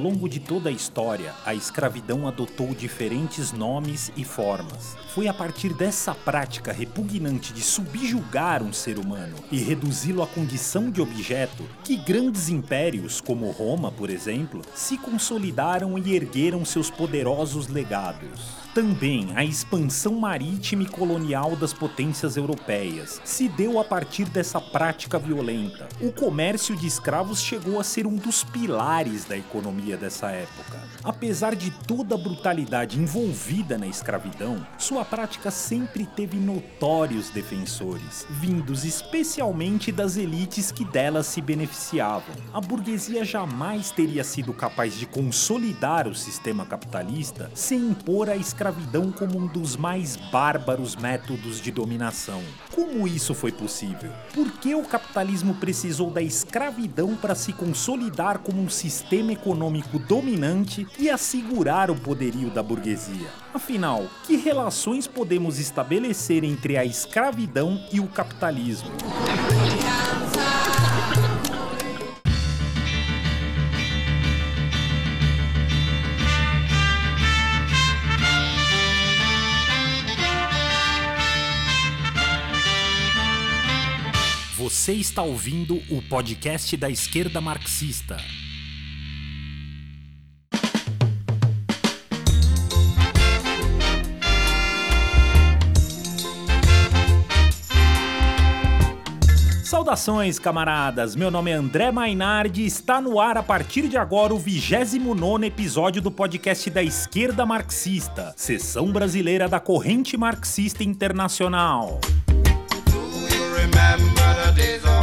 longo de toda a história, a escravidão adotou diferentes nomes e formas. Foi a partir dessa prática repugnante de subjugar um ser humano e reduzi-lo à condição de objeto que grandes impérios, como Roma, por exemplo, se consolidaram e ergueram seus poderosos legados. Também a expansão marítima e colonial das potências europeias se deu a partir dessa prática violenta. O comércio de escravos chegou a ser um dos pilares da economia dessa época. Apesar de toda a brutalidade envolvida na escravidão, sua prática sempre teve notórios defensores, vindos especialmente das elites que dela se beneficiavam. A burguesia jamais teria sido capaz de consolidar o sistema capitalista sem impor a escravidão escravidão como um dos mais bárbaros métodos de dominação. Como isso foi possível? Por que o capitalismo precisou da escravidão para se consolidar como um sistema econômico dominante e assegurar o poderio da burguesia? Afinal, que relações podemos estabelecer entre a escravidão e o capitalismo? Você está ouvindo o podcast da esquerda marxista. Saudações, camaradas! Meu nome é André Mainardi e está no ar a partir de agora o 29 episódio do podcast da Esquerda Marxista, sessão brasileira da Corrente Marxista Internacional. remember the days of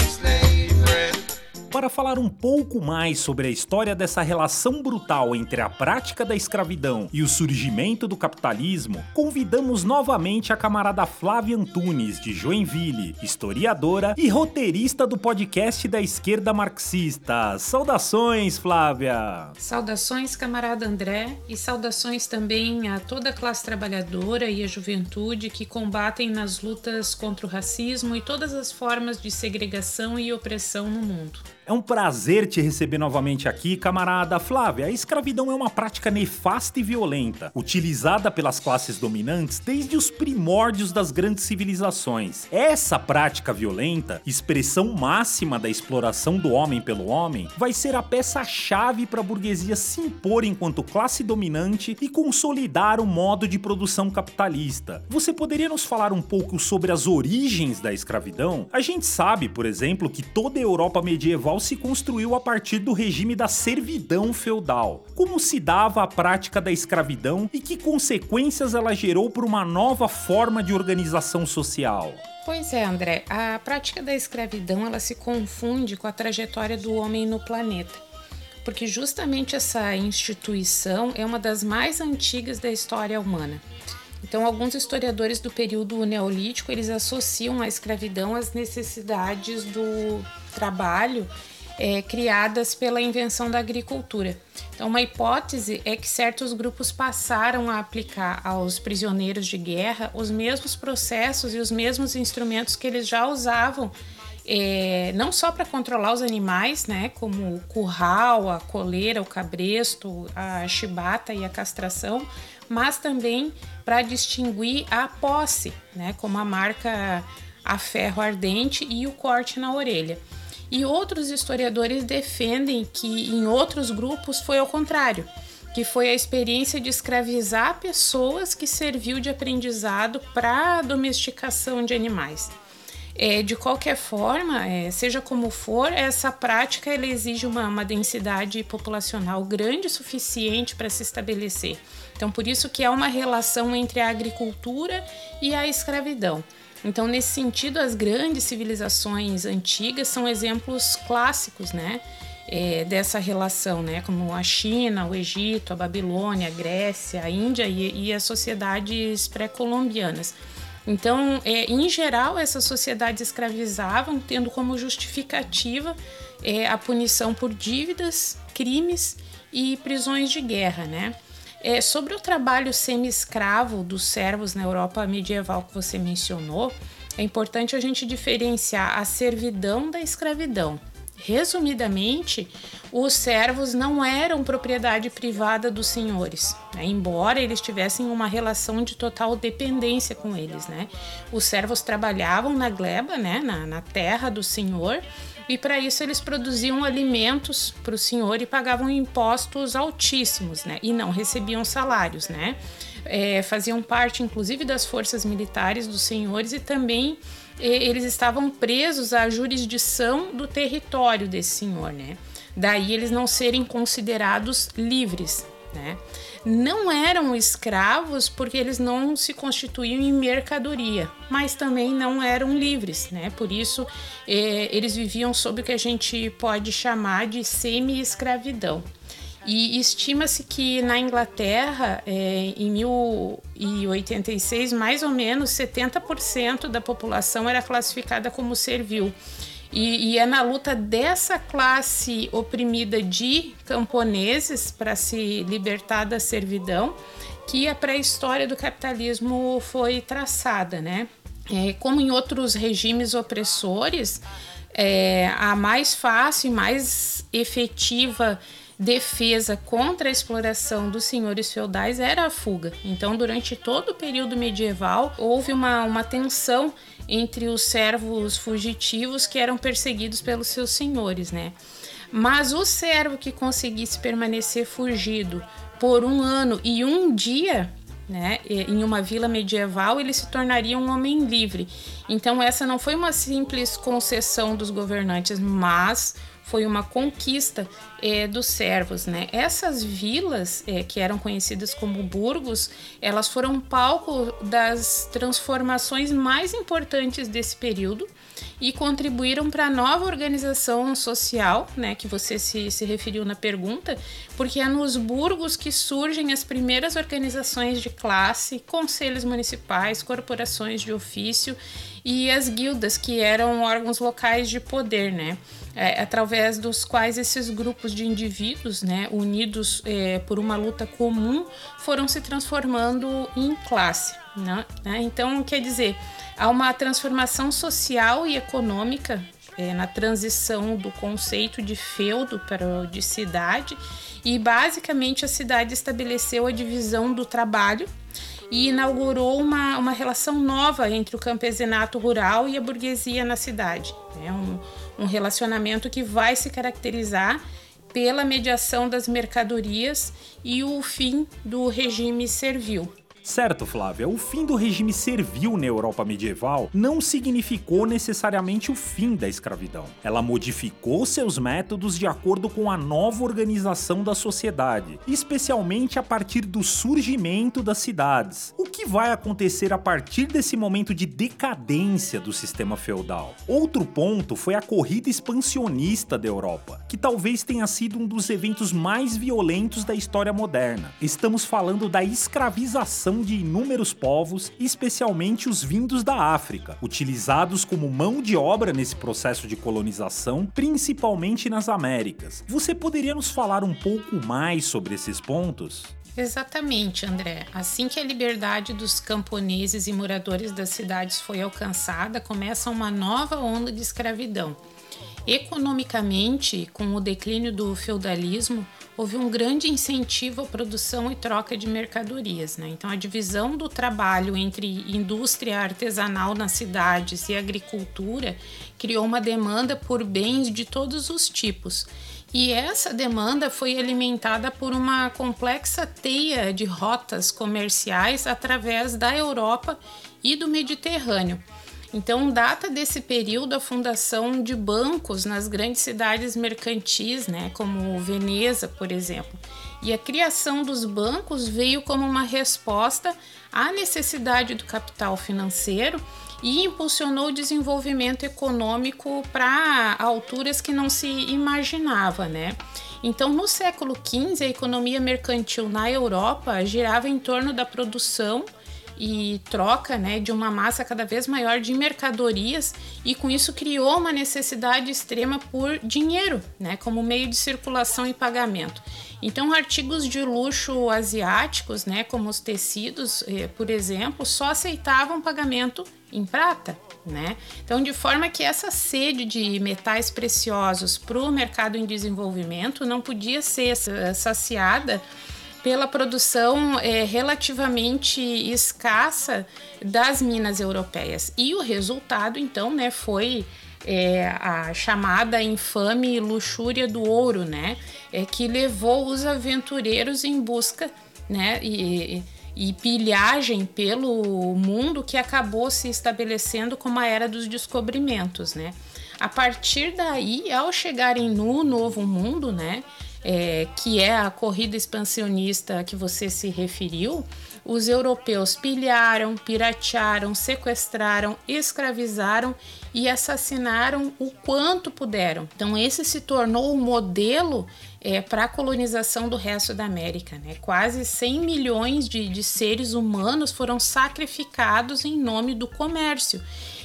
Para falar um pouco mais sobre a história dessa relação brutal entre a prática da escravidão e o surgimento do capitalismo, convidamos novamente a camarada Flávia Antunes, de Joinville, historiadora e roteirista do podcast da esquerda marxista. Saudações, Flávia! Saudações, camarada André, e saudações também a toda a classe trabalhadora e a juventude que combatem nas lutas contra o racismo e todas as formas de segregação e opressão no mundo. É um prazer te receber novamente aqui, camarada Flávia. A escravidão é uma prática nefasta e violenta, utilizada pelas classes dominantes desde os primórdios das grandes civilizações. Essa prática violenta, expressão máxima da exploração do homem pelo homem, vai ser a peça-chave para a burguesia se impor enquanto classe dominante e consolidar o modo de produção capitalista. Você poderia nos falar um pouco sobre as origens da escravidão? A gente sabe, por exemplo, que toda a Europa medieval se construiu a partir do regime da servidão feudal. Como se dava a prática da escravidão e que consequências ela gerou para uma nova forma de organização social? Pois é, André, a prática da escravidão ela se confunde com a trajetória do homem no planeta porque justamente essa instituição é uma das mais antigas da história humana. Então, alguns historiadores do período neolítico eles associam a escravidão às necessidades do trabalho é, criadas pela invenção da agricultura. Então, uma hipótese é que certos grupos passaram a aplicar aos prisioneiros de guerra os mesmos processos e os mesmos instrumentos que eles já usavam, é, não só para controlar os animais, né, como o curral, a coleira, o cabresto, a chibata e a castração, mas também para distinguir a posse, né, como a marca a ferro ardente e o corte na orelha. E outros historiadores defendem que em outros grupos foi ao contrário, que foi a experiência de escravizar pessoas que serviu de aprendizado para a domesticação de animais. É, de qualquer forma, é, seja como for, essa prática ela exige uma, uma densidade populacional grande o suficiente para se estabelecer. Então, por isso que há uma relação entre a agricultura e a escravidão. Então, nesse sentido, as grandes civilizações antigas são exemplos clássicos, né? É, dessa relação, né? Como a China, o Egito, a Babilônia, a Grécia, a Índia e, e as sociedades pré-colombianas. Então, é, em geral, essas sociedades escravizavam, tendo como justificativa é, a punição por dívidas, crimes e prisões de guerra, né? É, sobre o trabalho semi-escravo dos servos na Europa medieval que você mencionou, é importante a gente diferenciar a servidão da escravidão. Resumidamente, os servos não eram propriedade privada dos senhores, né? embora eles tivessem uma relação de total dependência com eles. Né? Os servos trabalhavam na gleba, né? na, na terra do senhor, e para isso eles produziam alimentos para o senhor e pagavam impostos altíssimos, né? E não recebiam salários, né? É, faziam parte, inclusive, das forças militares dos senhores e também eles estavam presos à jurisdição do território desse senhor, né? Daí eles não serem considerados livres, né? Não eram escravos porque eles não se constituíam em mercadoria, mas também não eram livres, né? Por isso eh, eles viviam sob o que a gente pode chamar de semi-escravidão. E estima-se que na Inglaterra, é, em 1086, mais ou menos 70% da população era classificada como servil. E, e, é na luta dessa classe oprimida de camponeses para se libertar da servidão que a pré-história do capitalismo foi traçada, né? É, como em outros regimes opressores, é, a mais fácil e mais efetiva defesa contra a exploração dos senhores feudais era a fuga. Então, durante todo o período medieval, houve uma, uma tensão entre os servos fugitivos que eram perseguidos pelos seus senhores, né? Mas o servo que conseguisse permanecer fugido por um ano e um dia, né, em uma vila medieval, ele se tornaria um homem livre. Então, essa não foi uma simples concessão dos governantes, mas foi uma conquista é, dos servos. Né? Essas vilas, é, que eram conhecidas como burgos, elas foram palco das transformações mais importantes desse período e contribuíram para a nova organização social, né, que você se, se referiu na pergunta, porque é nos burgos que surgem as primeiras organizações de classe, conselhos municipais, corporações de ofício e as guildas, que eram órgãos locais de poder, né? É, através dos quais esses grupos de indivíduos, né, unidos é, por uma luta comum, foram se transformando em classe. Né? Então, quer dizer, há uma transformação social e econômica é, na transição do conceito de feudo para de cidade, e basicamente a cidade estabeleceu a divisão do trabalho e inaugurou uma, uma relação nova entre o campesinato rural e a burguesia na cidade. É um, um relacionamento que vai se caracterizar pela mediação das mercadorias e o fim do regime servil. Certo, Flávia, o fim do regime servil na Europa medieval não significou necessariamente o fim da escravidão. Ela modificou seus métodos de acordo com a nova organização da sociedade, especialmente a partir do surgimento das cidades. O vai acontecer a partir desse momento de decadência do sistema feudal? Outro ponto foi a corrida expansionista da Europa, que talvez tenha sido um dos eventos mais violentos da história moderna. Estamos falando da escravização de inúmeros povos, especialmente os vindos da África, utilizados como mão de obra nesse processo de colonização, principalmente nas Américas. Você poderia nos falar um pouco mais sobre esses pontos? Exatamente, André. Assim que a liberdade dos camponeses e moradores das cidades foi alcançada, começa uma nova onda de escravidão. Economicamente, com o declínio do feudalismo, houve um grande incentivo à produção e troca de mercadorias. Né? Então, a divisão do trabalho entre indústria artesanal nas cidades e agricultura criou uma demanda por bens de todos os tipos. E essa demanda foi alimentada por uma complexa teia de rotas comerciais através da Europa e do Mediterrâneo. Então, data desse período a fundação de bancos nas grandes cidades mercantis, né, como Veneza, por exemplo. E a criação dos bancos veio como uma resposta à necessidade do capital financeiro e impulsionou o desenvolvimento econômico para alturas que não se imaginava, né? Então, no século XV, a economia mercantil na Europa girava em torno da produção e troca né, de uma massa cada vez maior de mercadorias e com isso criou uma necessidade extrema por dinheiro, né, como meio de circulação e pagamento. Então, artigos de luxo asiáticos, né, como os tecidos, eh, por exemplo, só aceitavam pagamento em prata. Né? Então, de forma que essa sede de metais preciosos para o mercado em desenvolvimento não podia ser saciada pela produção é, relativamente escassa das minas europeias. E o resultado, então, né, foi é, a chamada infame luxúria do ouro, né, é, que levou os aventureiros em busca né, e, e pilhagem pelo mundo que acabou se estabelecendo como a era dos descobrimentos, né? A partir daí, ao chegarem no novo mundo, né, é, que é a corrida expansionista que você se referiu, os europeus pilharam, piratearam, sequestraram, escravizaram e assassinaram o quanto puderam. Então, esse se tornou o modelo é, para a colonização do resto da América. Né? Quase 100 milhões de, de seres humanos foram sacrificados em nome do comércio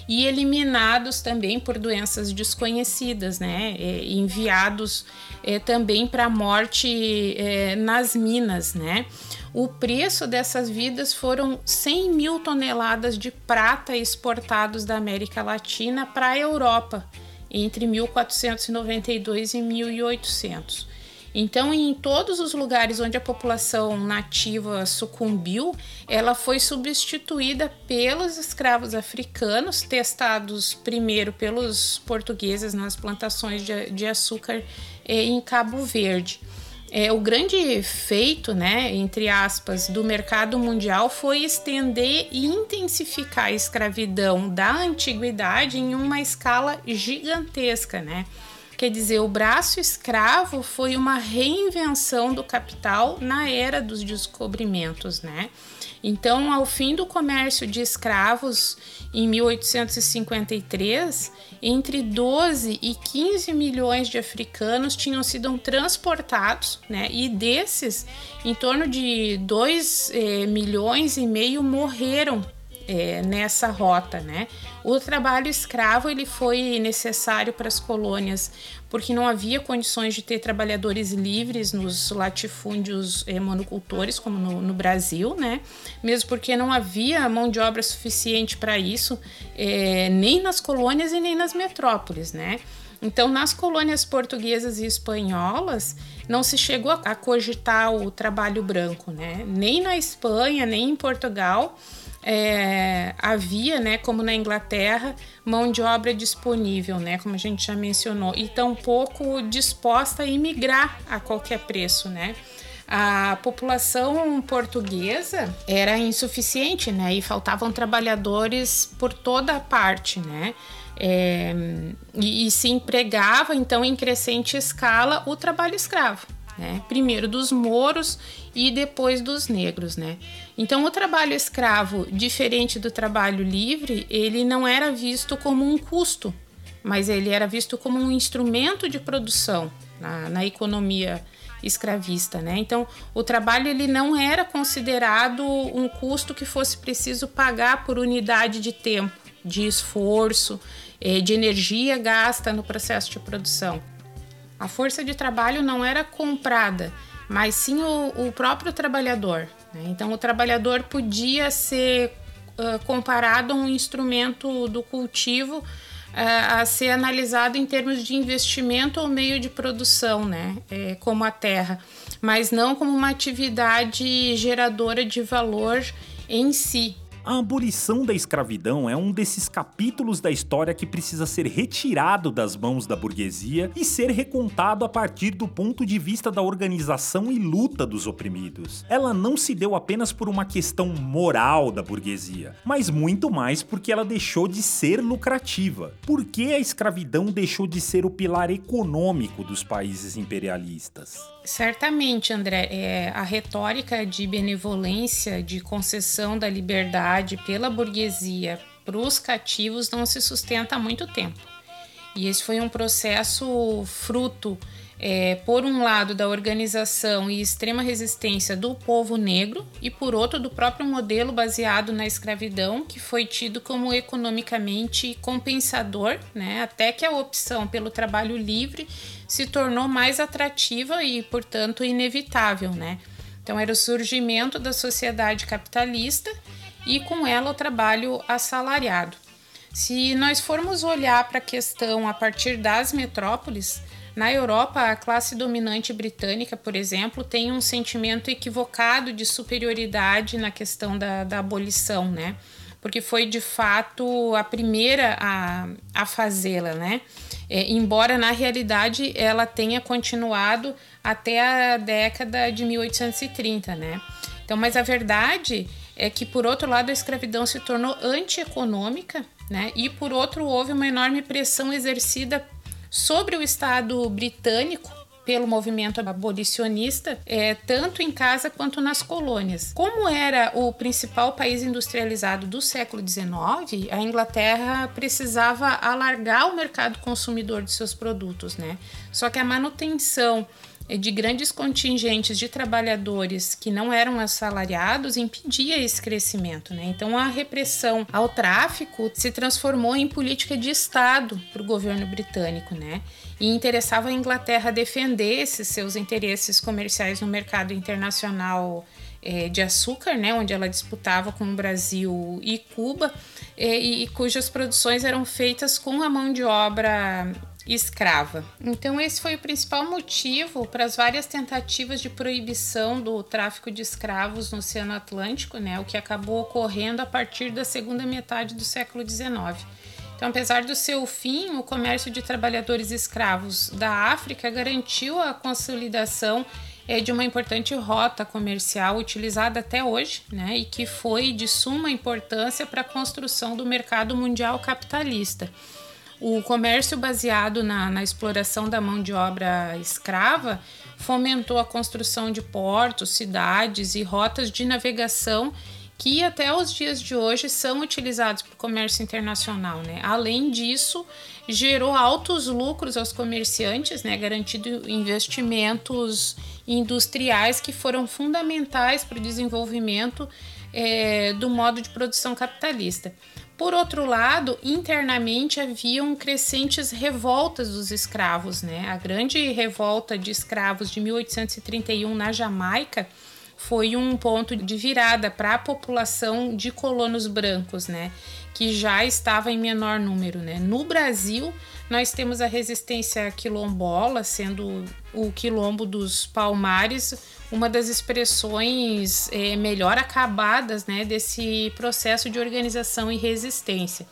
e eliminados também por doenças desconhecidas, né? É, enviados é, também para a morte é, nas minas, né? O preço dessas vidas foram 100 mil toneladas de prata exportados da América Latina para a Europa entre 1492 e 1800. Então, em todos os lugares onde a população nativa sucumbiu, ela foi substituída pelos escravos africanos, testados primeiro pelos portugueses nas plantações de, de açúcar eh, em Cabo Verde. É, o grande feito, né, entre aspas, do mercado mundial foi estender e intensificar a escravidão da antiguidade em uma escala gigantesca, né? Quer dizer, o braço escravo foi uma reinvenção do capital na era dos descobrimentos, né? Então, ao fim do comércio de escravos em 1853, entre 12 e 15 milhões de africanos tinham sido transportados, né? E desses, em torno de 2 eh, milhões e meio morreram é, nessa rota, né? O trabalho escravo ele foi necessário para as colônias porque não havia condições de ter trabalhadores livres nos latifúndios é, monocultores como no, no, Brasil, né? Mesmo porque não havia mão de obra suficiente para isso, é, nem nas colônias e nem nas metrópoles, né? Então, nas colônias portuguesas e espanholas, não se chegou a cogitar o trabalho branco, né? Nem na Espanha, nem em Portugal é, havia, né, como na Inglaterra, mão de obra disponível, né, como a gente já mencionou, e tampouco disposta a imigrar a qualquer preço, né. A população portuguesa era insuficiente, né, e faltavam trabalhadores por toda a parte, né. É, e, e se empregava então em crescente escala o trabalho escravo né? Primeiro dos mouros e depois dos negros, né? Então o trabalho escravo, diferente do trabalho livre, ele não era visto como um custo, mas ele era visto como um instrumento de produção na, na economia escravista, né? Então, o trabalho ele não era considerado um custo que fosse preciso pagar por unidade de tempo, de esforço, eh, de energia gasta no processo de produção. A força de trabalho não era comprada, mas sim o, o próprio trabalhador. Né? Então, o trabalhador podia ser comparado a um instrumento do cultivo a ser analisado em termos de investimento ou meio de produção, né? É, como a terra, mas não como uma atividade geradora de valor em si. A abolição da escravidão é um desses capítulos da história que precisa ser retirado das mãos da burguesia e ser recontado a partir do ponto de vista da organização e luta dos oprimidos. Ela não se deu apenas por uma questão moral da burguesia, mas muito mais porque ela deixou de ser lucrativa. Por que a escravidão deixou de ser o pilar econômico dos países imperialistas? Certamente, André, é, a retórica de benevolência, de concessão da liberdade pela burguesia para os cativos não se sustenta há muito tempo. E esse foi um processo fruto é, por um lado, da organização e extrema resistência do povo negro, e por outro, do próprio modelo baseado na escravidão, que foi tido como economicamente compensador, né, até que a opção pelo trabalho livre se tornou mais atrativa e, portanto, inevitável. Né? Então, era o surgimento da sociedade capitalista e, com ela, o trabalho assalariado. Se nós formos olhar para a questão a partir das metrópoles, na Europa, a classe dominante britânica, por exemplo, tem um sentimento equivocado de superioridade na questão da, da abolição, né? Porque foi de fato a primeira a, a fazê-la, né? É, embora na realidade ela tenha continuado até a década de 1830, né? Então, mas a verdade é que, por outro lado, a escravidão se tornou antieconômica, né? E por outro, houve uma enorme pressão exercida sobre o Estado britânico pelo movimento abolicionista, é, tanto em casa quanto nas colônias. Como era o principal país industrializado do século XIX, a Inglaterra precisava alargar o mercado consumidor de seus produtos, né? Só que a manutenção de grandes contingentes de trabalhadores que não eram assalariados impedia esse crescimento. Né? Então, a repressão ao tráfico se transformou em política de Estado para o governo britânico. Né? E interessava a Inglaterra defender esses seus interesses comerciais no mercado internacional é, de açúcar, né, onde ela disputava com o Brasil e Cuba, é, e, e cujas produções eram feitas com a mão de obra escrava. Então, esse foi o principal motivo para as várias tentativas de proibição do tráfico de escravos no Oceano Atlântico, né, o que acabou ocorrendo a partir da segunda metade do século XIX. Então, apesar do seu fim, o comércio de trabalhadores escravos da África garantiu a consolidação é, de uma importante rota comercial utilizada até hoje, né, e que foi de suma importância para a construção do mercado mundial capitalista. O comércio baseado na, na exploração da mão de obra escrava fomentou a construção de portos, cidades e rotas de navegação que até os dias de hoje são utilizados para o comércio internacional. Né? Além disso, gerou altos lucros aos comerciantes, né? garantindo investimentos industriais que foram fundamentais para o desenvolvimento é, do modo de produção capitalista. Por outro lado, internamente haviam crescentes revoltas dos escravos. Né? A grande revolta de escravos de 1831 na Jamaica foi um ponto de virada para a população de colonos brancos, né? que já estava em menor número. Né? No Brasil, nós temos a resistência quilombola, sendo o quilombo dos Palmares uma das expressões é, melhor acabadas né, desse processo de organização e resistência.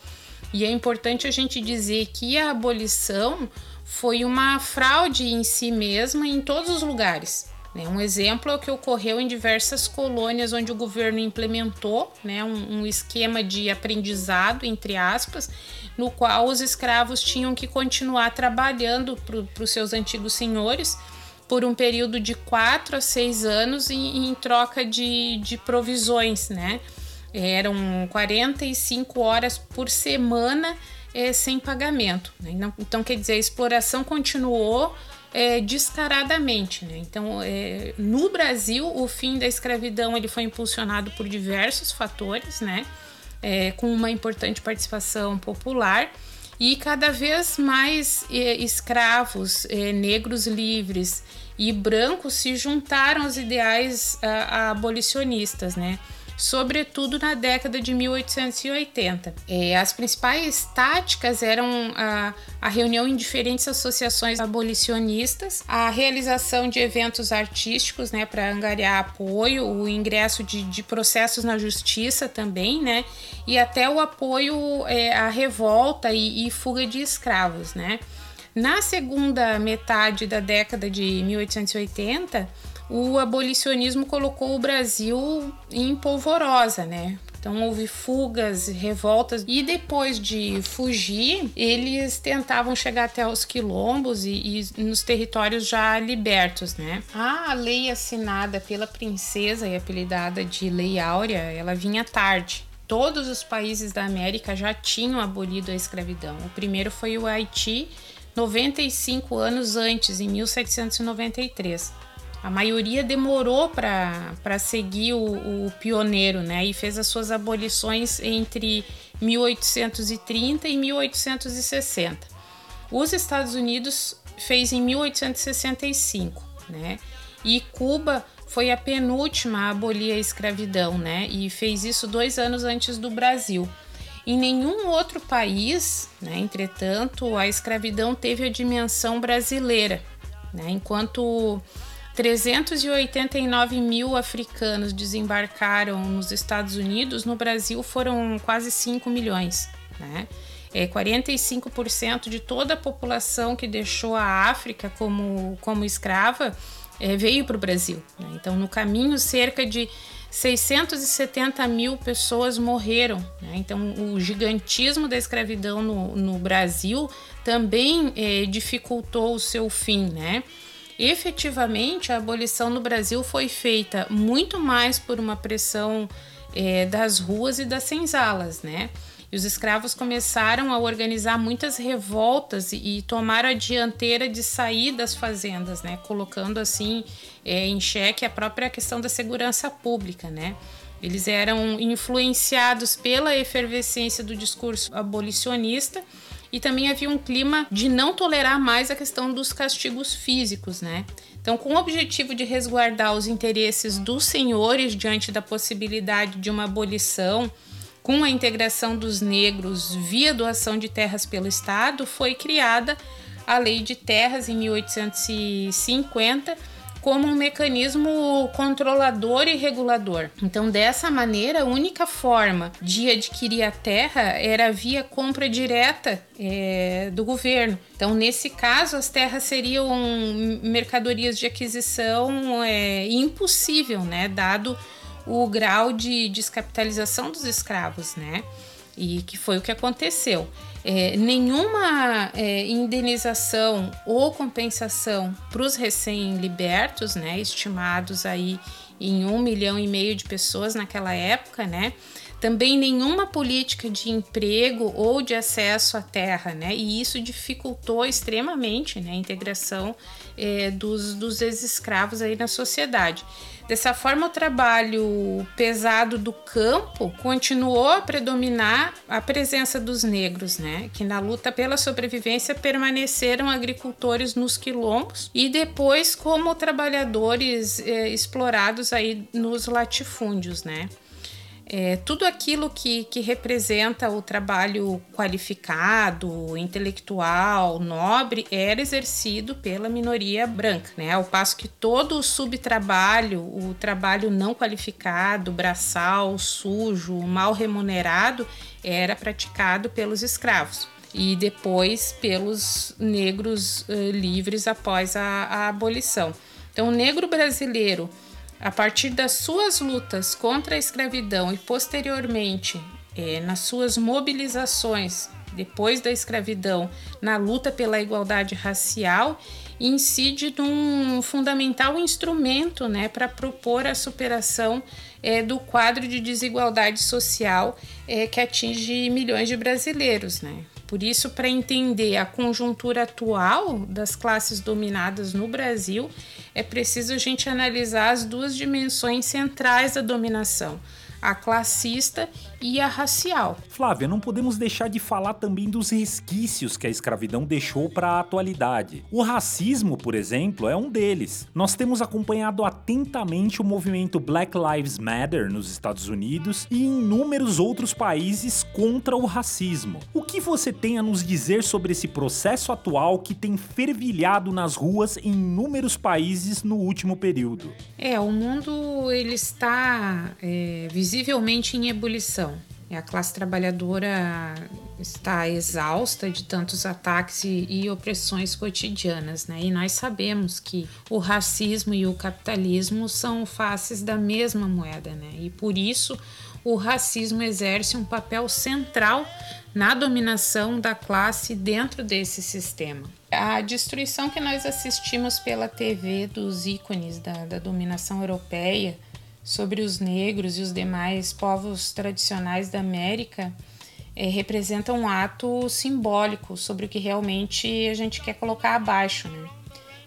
E é importante a gente dizer que a abolição foi uma fraude em si mesma em todos os lugares. Né? Um exemplo é o que ocorreu em diversas colônias onde o governo implementou né, um, um esquema de aprendizado, entre aspas, no qual os escravos tinham que continuar trabalhando para os seus antigos senhores por um período de quatro a seis anos em, em troca de, de provisões, né? Eram 45 horas por semana é, sem pagamento. Né? Então, então, quer dizer, a exploração continuou é, descaradamente. Né? Então, é, no Brasil, o fim da escravidão ele foi impulsionado por diversos fatores, né? Com uma importante participação popular e cada vez mais é, escravos é, negros livres e brancos se juntaram aos ideais uh, abolicionistas, né? sobretudo na década de 1880. É, as principais táticas eram a, a, reunião em diferentes associações abolicionistas, a realização de eventos artísticos né, para angariar apoio, o ingresso de, de, processos na justiça também, né, e até o apoio é, à revolta e, e fuga de escravos. Né. Na segunda metade da década de 1880, o abolicionismo colocou o Brasil em polvorosa, né? Então houve fugas, revoltas e depois de fugir, eles tentavam chegar até os quilombos e, e, nos territórios já libertos, né? A lei assinada pela princesa e apelidada de Lei Áurea, ela vinha tarde. Todos os países da América já tinham abolido a escravidão. O primeiro foi o Haiti 95 anos antes, em 1793. A maioria demorou para seguir o, o, pioneiro, né? E fez as suas abolições entre 1830 e 1860. Os Estados Unidos fez em 1865, né? E Cuba foi a penúltima a abolir a escravidão, né? E fez isso dois anos antes do Brasil. Em nenhum outro país, né, entretanto, a escravidão teve a dimensão brasileira, né, enquanto 389 mil africanos desembarcaram nos Estados Unidos, no Brasil foram quase 5 milhões. Né? É, 45% de toda a população que deixou a África como, como escrava é, veio para o Brasil. Né? Então, no caminho, cerca de 670 mil pessoas morreram. Né? Então, o gigantismo da escravidão no, no Brasil também é, dificultou o seu fim. Né? Efetivamente, a abolição no Brasil foi feita muito mais por uma pressão é, das ruas e das senzalas, né? E os escravos começaram a organizar muitas revoltas e, e tomar a dianteira de sair das fazendas, né? Colocando assim é, em xeque a própria questão da segurança pública, né? Eles eram influenciados pela efervescência do discurso abolicionista e também havia um clima de não tolerar mais a questão dos castigos físicos, né? Então, com o objetivo de resguardar os interesses dos senhores diante da possibilidade de uma abolição com a integração dos negros via doação de terras pelo Estado, foi criada a Lei de Terras em 1850 como um mecanismo controlador e regulador. Então, dessa maneira, a única forma de adquirir a terra era via compra direta é, do governo. Então, nesse caso, as terras seriam mercadorias de aquisição é, impossível, né, dado o grau de descapitalização dos escravos, né? E que foi o que aconteceu. É, nenhuma é, indenização ou compensação para os recém-libertos, né, estimados aí em um milhão e meio de pessoas naquela época, né, também nenhuma política de emprego ou de acesso à terra, né? E isso dificultou extremamente né, a integração é, dos, dos ex-escravos aí na sociedade. Dessa forma, o trabalho pesado do campo continuou a predominar a presença dos negros, né? Que na luta pela sobrevivência permaneceram agricultores nos quilombos e depois como trabalhadores eh, explorados aí nos latifúndios, né? É, tudo aquilo que, que representa o trabalho qualificado, intelectual, nobre, era exercido pela minoria branca, né? Ao passo que todo o subtrabalho, o trabalho não qualificado, braçal, sujo, mal remunerado, era praticado pelos escravos e depois pelos negros uh, livres após a, a abolição. Então, o negro brasileiro a partir das suas lutas contra a escravidão e posteriormente é, nas suas mobilizações depois da escravidão na luta pela igualdade racial, incide num fundamental instrumento né, para propor a superação é, do quadro de desigualdade social é, que atinge milhões de brasileiros. Né? Por isso, para entender a conjuntura atual das classes dominadas no Brasil, é preciso a gente analisar as duas dimensões centrais da dominação a classista e a racial. Flávia, não podemos deixar de falar também dos resquícios que a escravidão deixou para a atualidade. O racismo, por exemplo, é um deles. Nós temos acompanhado atentamente o movimento Black Lives Matter nos Estados Unidos e em inúmeros outros países contra o racismo. O que você tem a nos dizer sobre esse processo atual que tem fervilhado nas ruas em inúmeros países no último período? É, o mundo ele está é, visivelmente em ebulição. A classe trabalhadora está exausta de tantos ataques e, e, opressões cotidianas, né? E nós sabemos que o racismo e o capitalismo são faces da mesma moeda, né? E por isso o racismo exerce um papel central na dominação da classe dentro desse sistema. A destruição que nós assistimos pela TV dos ícones da, da dominação europeia sobre os negros e os demais povos tradicionais da América é, representa um ato simbólico sobre o que realmente a gente quer colocar abaixo, né?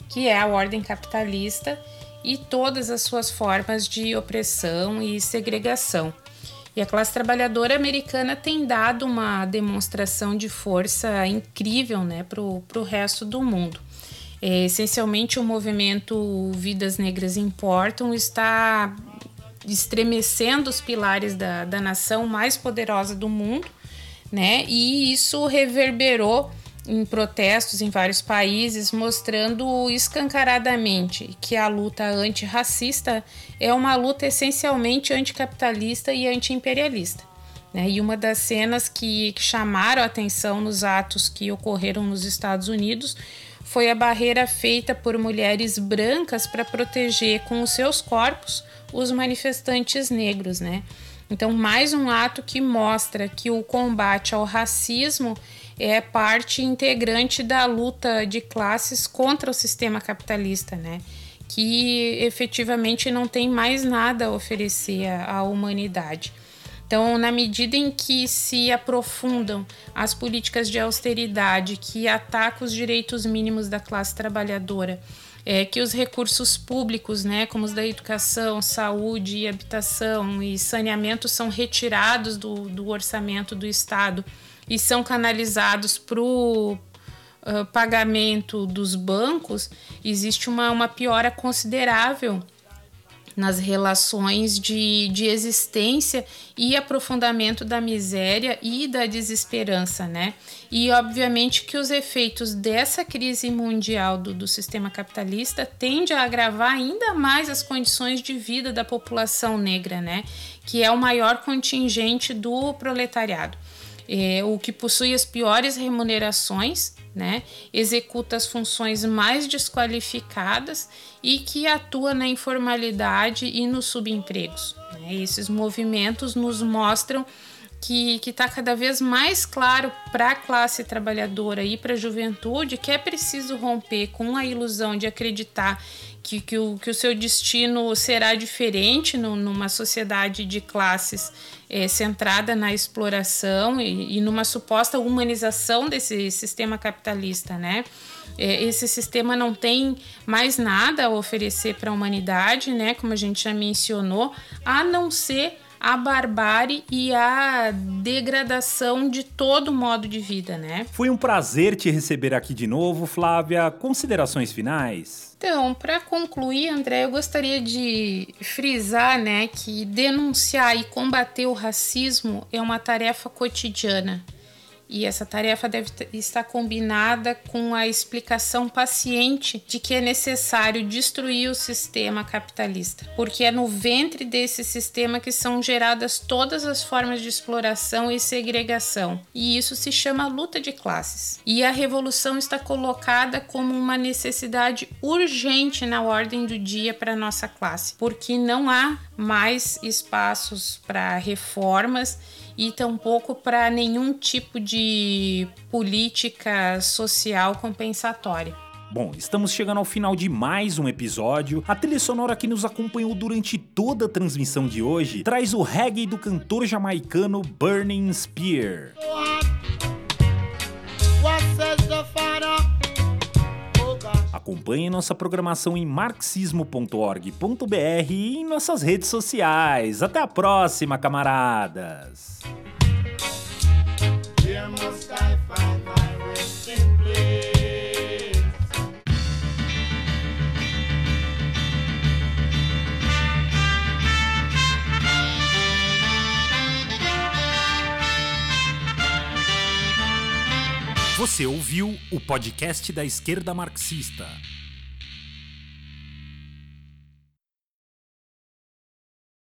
que é a ordem capitalista e todas as suas formas de opressão e segregação. E a classe trabalhadora americana tem dado uma demonstração de força incrível né, para o resto do mundo. É, essencialmente, o movimento Vidas Negras Importam está estremecendo os pilares da, da nação mais poderosa do mundo né? E isso reverberou em protestos em vários países, mostrando escancaradamente que a luta antirracista é uma luta essencialmente anticapitalista e antiimperialista. Né? E uma das cenas que, que chamaram a atenção nos atos que ocorreram nos Estados Unidos foi a barreira feita por mulheres brancas para proteger com os seus corpos os manifestantes negros, né? Então, mais um ato que mostra que o combate ao racismo é parte integrante da luta de classes contra o sistema capitalista, né? Que efetivamente não tem mais nada a oferecer à humanidade. Então, na medida em que se aprofundam as políticas de austeridade que atacam os direitos mínimos da classe trabalhadora, é, que os recursos públicos, né, como os da educação, saúde habitação e saneamento, são retirados do, do orçamento do Estado e são canalizados para o uh, pagamento dos bancos, existe uma, uma piora considerável nas relações de, de existência e aprofundamento da miséria e da desesperança, né? E obviamente que os efeitos dessa crise mundial do, do sistema capitalista tende a agravar ainda mais as condições de vida da população negra, né? Que é o maior contingente do proletariado. É, o que possui as piores remunerações, né, executa as funções mais desqualificadas e que atua na informalidade e nos subempregos. Né? Esses movimentos nos mostram que está cada vez mais claro para a classe trabalhadora e para a juventude que é preciso romper com a ilusão de acreditar que, que, o, que o seu destino será diferente no, numa sociedade de classes é, centrada na exploração e, e, numa suposta humanização desse sistema capitalista, né? É, esse sistema não tem mais nada a oferecer para a humanidade, né? Como a gente já mencionou, a não ser a barbárie e a degradação de todo modo de vida, né? Foi um prazer te receber aqui de novo, Flávia. Considerações finais? Então, para concluir, André, eu gostaria de frisar, né, que denunciar e combater o racismo é uma tarefa cotidiana. E essa tarefa deve estar combinada com a explicação paciente de que é necessário destruir o sistema capitalista, porque é no ventre desse sistema que são geradas todas as formas de exploração e segregação. E isso se chama luta de classes. E a revolução está colocada como uma necessidade urgente na ordem do dia para nossa classe, porque não há mais espaços para reformas e tampouco para nenhum tipo de política social compensatória. Bom, estamos chegando ao final de mais um episódio. A trilha sonora que nos acompanhou durante toda a transmissão de hoje traz o reggae do cantor jamaicano Burning Spear. Acompanhe nossa programação em marxismo.org.br e em nossas redes sociais. Até a próxima, camaradas! Você ouviu o podcast da esquerda marxista.